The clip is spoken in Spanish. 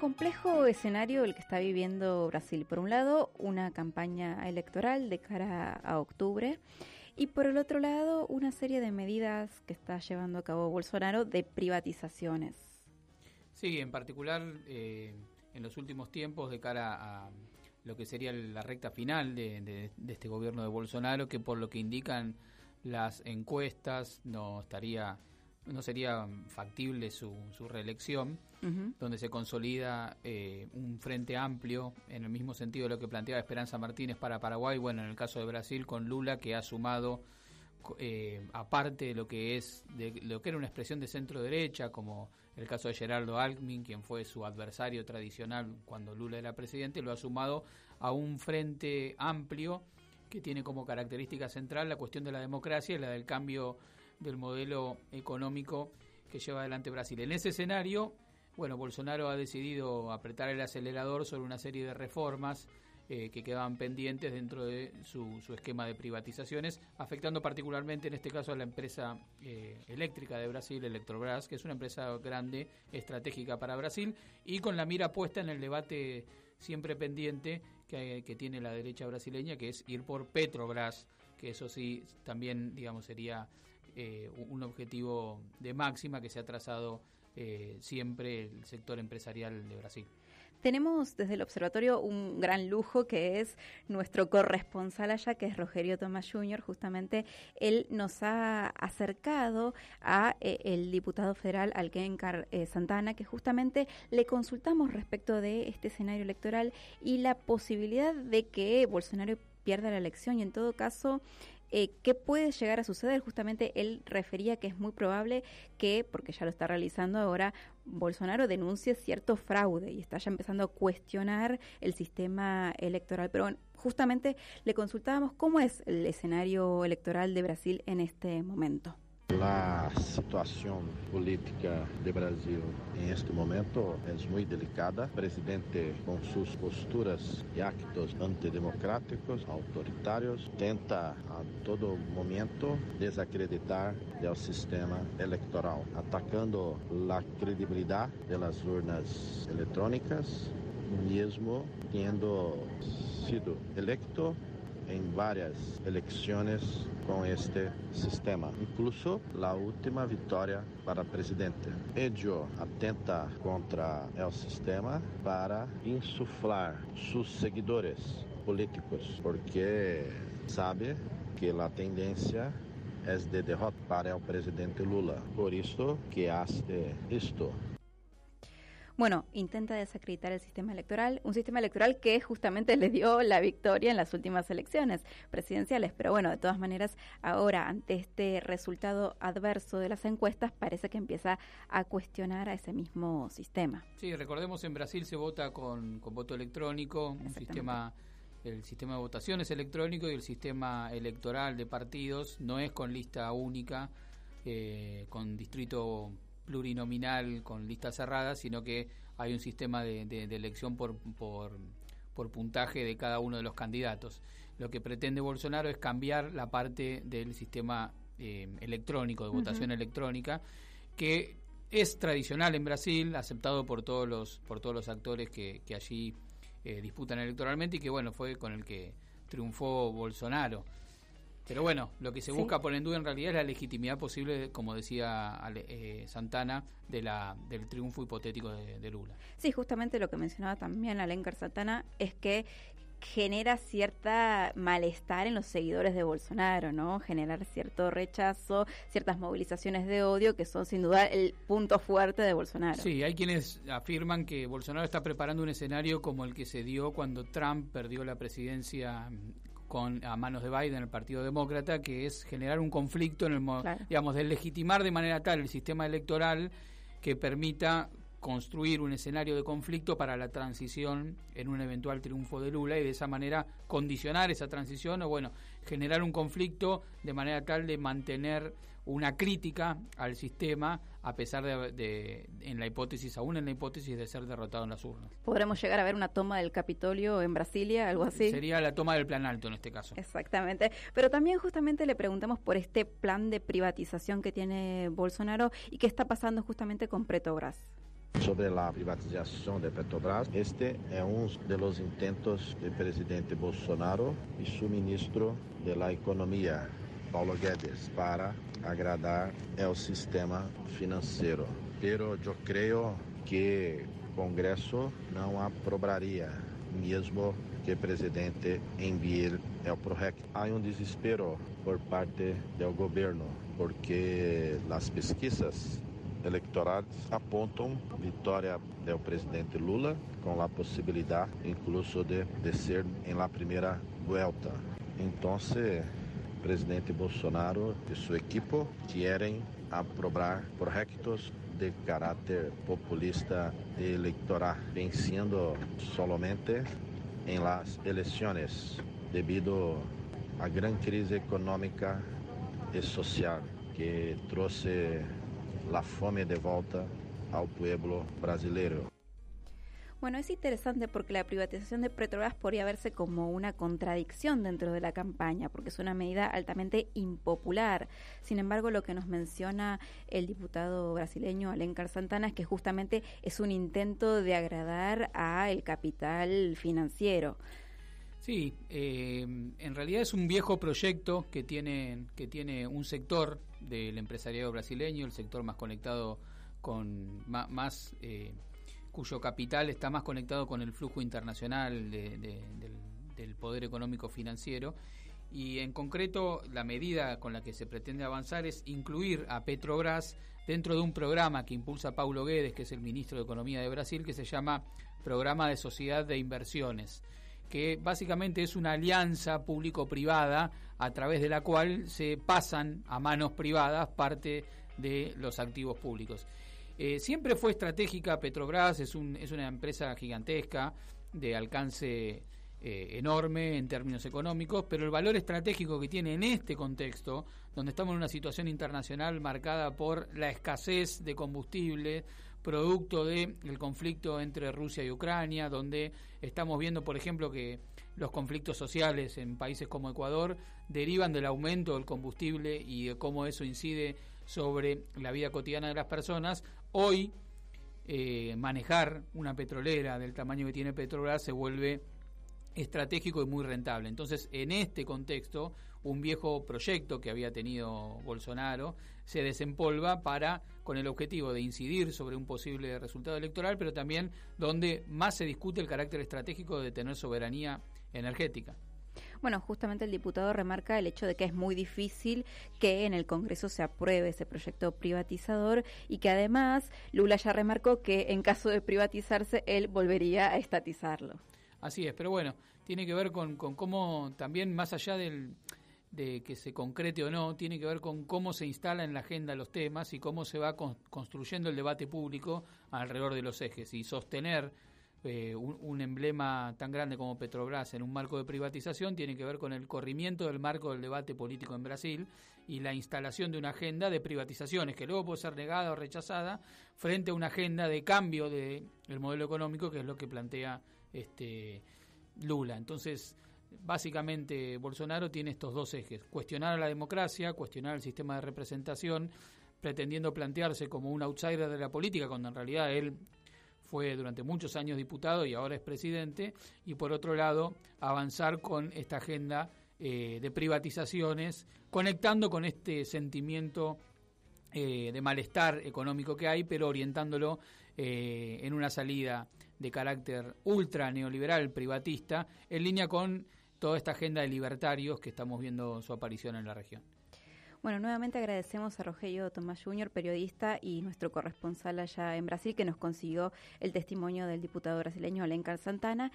complejo escenario el que está viviendo Brasil. Por un lado, una campaña electoral de cara a octubre y por el otro lado, una serie de medidas que está llevando a cabo Bolsonaro de privatizaciones. Sí, en particular eh, en los últimos tiempos de cara a lo que sería la recta final de, de este gobierno de Bolsonaro, que por lo que indican las encuestas no estaría no sería factible su, su reelección, donde se consolida eh, un frente amplio en el mismo sentido de lo que planteaba Esperanza Martínez para Paraguay, bueno, en el caso de Brasil con Lula que ha sumado eh, aparte de lo que es de lo que era una expresión de centro derecha como el caso de Gerardo Alckmin quien fue su adversario tradicional cuando Lula era presidente lo ha sumado a un frente amplio que tiene como característica central la cuestión de la democracia y la del cambio del modelo económico que lleva adelante Brasil. En ese escenario, bueno, Bolsonaro ha decidido apretar el acelerador sobre una serie de reformas eh, que quedaban pendientes dentro de su, esquema de privatizaciones, afectando particularmente en este caso a la empresa eh, eléctrica de Brasil, Electrobras, que es una empresa grande, estratégica para Brasil, y con la mira puesta en el debate siempre pendiente que, que tiene la derecha brasileña, que es ir por Petrobras, que eso sí también, digamos, sería eh, un objetivo de máxima que se ha trazado eh, siempre el sector empresarial de Brasil. Tenemos desde el observatorio un gran lujo que es nuestro corresponsal allá, que es Rogerio Tomás Jr. Justamente él nos ha acercado a eh, el diputado federal Alquencar Santana, que justamente le consultamos respecto de este escenario electoral y la posibilidad de que Bolsonaro pierda la elección y en todo caso eh, ¿Qué puede llegar a suceder? Justamente él refería que es muy probable que, porque ya lo está realizando ahora, Bolsonaro denuncie cierto fraude y está ya empezando a cuestionar el sistema electoral. Pero justamente le consultábamos cómo es el escenario electoral de Brasil en este momento. La situación política de Brasil en este momento es muy delicada. El presidente, con sus posturas y actos antidemocráticos, autoritarios, tenta a todo momento desacreditar el sistema electoral, atacando la credibilidad de las urnas electrónicas, mismo teniendo sido electo en varias elecciones con este sistema, incluso la última victoria para presidente. Ello atenta contra el sistema para insuflar sus seguidores políticos, porque sabe que la tendencia es de derrota para el presidente Lula. Por eso que hace esto. Bueno, intenta desacreditar el sistema electoral, un sistema electoral que justamente le dio la victoria en las últimas elecciones presidenciales. Pero bueno, de todas maneras, ahora ante este resultado adverso de las encuestas, parece que empieza a cuestionar a ese mismo sistema. Sí, recordemos en Brasil se vota con, voto electrónico, un sistema el sistema de votación es electrónico y el sistema electoral de partidos no es con lista única, eh, con distrito plurinominal con listas cerradas, sino que hay un sistema de, elección por, por, puntaje de cada uno de los candidatos. Lo que pretende Bolsonaro es cambiar la parte del sistema eh, electrónico, de votación electrónica, que es tradicional en Brasil, aceptado por todos los, por todos los actores que, que allí eh, disputan electoralmente y que bueno, fue con el que triunfó Bolsonaro. Pero bueno, lo que se busca por en duda en realidad es la legitimidad posible, como decía eh, Santana, de la, del triunfo hipotético de, Lula. Sí, justamente lo que mencionaba también Alencar Santana es que genera cierta malestar en los seguidores de Bolsonaro, ¿no? Generar cierto rechazo, ciertas movilizaciones de odio que son sin duda el punto fuerte de Bolsonaro. Sí, hay quienes afirman que Bolsonaro está preparando un escenario como el que se dio cuando Trump perdió la presidencia con a manos de Biden, el Partido Demócrata, que es generar un conflicto en el digamos de legitimar de manera tal el sistema electoral que permita construir un escenario de conflicto para la transición en un eventual triunfo de Lula y de esa manera condicionar esa transición o bueno, generar un conflicto de manera tal de mantener una crítica al sistema a pesar de, en la hipótesis, aún en la hipótesis de ser derrotado en las urnas. ¿Podremos llegar a ver una toma del Capitolio en Brasilia, algo así? Sería la toma del plan alto en este caso. Exactamente. Pero también justamente le preguntamos por este plan de privatización que tiene Bolsonaro y qué está pasando justamente con Petrobras. Sobre la privatización de Petrobras, este es uno de los intentos del presidente Bolsonaro y su ministro de la Economía, Paulo Guedes, para agradar el sistema financiero. Pero yo creo que el Congreso no aprobaría mesmo que o presidente envie o projeto. Há um desespero por parte do governo, porque as pesquisas eleitorais apontam vitória do presidente Lula, com a possibilidade, incluso, de, de ser em la primeira volta. Então, presidente Bolsonaro e sua equipe querem aprovar projetos de caráter populista eleitoral, pensando solamente em las eleições, devido à grande crise econômica e social que trouxe a fome de volta ao povo brasileiro. Bueno, es interesante porque la privatización de Petrobras podría verse como una contradicción dentro de la campaña, porque es una medida altamente impopular. Sin embargo, lo que nos menciona el diputado brasileño Alencar Santana es que justamente es un intento de agradar al capital financiero. Sí, eh, en realidad es un viejo proyecto que tiene, que tiene un sector del empresariado brasileño, el sector más conectado con más... Eh, cuyo capital está más conectado con el flujo internacional del, poder económico financiero. Y en concreto, la medida con la que se pretende avanzar es incluir a Petrobras dentro de un programa que impulsa Paulo Guedes, que es el ministro de Economía de Brasil, que se llama Programa de Sociedad de Inversiones, que básicamente es una alianza público-privada a través de la cual se pasan a manos privadas parte de los activos públicos. Eh, siempre fue estratégica Petrobras, es, un, es una empresa gigantesca de alcance eh, enorme en términos económicos, pero el valor estratégico que tiene en este contexto, donde estamos en una situación internacional marcada por la escasez de combustible, producto del conflicto entre Rusia y Ucrania, donde estamos viendo, por ejemplo, que los conflictos sociales en países como Ecuador derivan del aumento del combustible y de cómo eso incide sobre la vida cotidiana de las personas, hoy eh, manejar una petrolera del tamaño que tiene Petrobras se vuelve estratégico y muy rentable. Entonces, en este contexto, un viejo proyecto que había tenido Bolsonaro se desempolva para con el objetivo de incidir sobre un posible resultado electoral, pero también donde más se discute el carácter estratégico de tener soberanía energética. Bueno, justamente el diputado remarca el hecho de que es muy difícil que en el Congreso se apruebe ese proyecto privatizador y que además Lula ya remarcó que en caso de privatizarse él volvería a estatizarlo. Así es, pero bueno, tiene que ver con, cómo también más allá del, de que se concrete o no, tiene que ver con cómo se instala en la agenda los temas y cómo se va construyendo el debate público alrededor de los ejes. Y sostener eh, un, emblema tan grande como Petrobras en un marco de privatización tiene que ver con el corrimiento del marco del debate político en Brasil y la instalación de una agenda de privatizaciones que luego puede ser negada o rechazada frente a una agenda de cambio del modelo económico que es lo que plantea este Lula. Entonces, básicamente Bolsonaro tiene estos dos ejes, cuestionar a la democracia, cuestionar el sistema de representación, pretendiendo plantearse como un outsider de la política, cuando en realidad él fue durante muchos años diputado y ahora es presidente, y por otro lado avanzar con esta agenda eh, de privatizaciones, conectando con este sentimiento eh, de malestar económico que hay, pero orientándolo eh, en una salida de carácter ultra neoliberal, privatista, en línea con toda esta agenda de libertarios que estamos viendo su aparición en la región. Bueno, nuevamente agradecemos a Rogelio Tomás Jr., periodista y nuestro corresponsal allá en Brasil, que nos consiguió el testimonio del diputado brasileño Alencar Santana.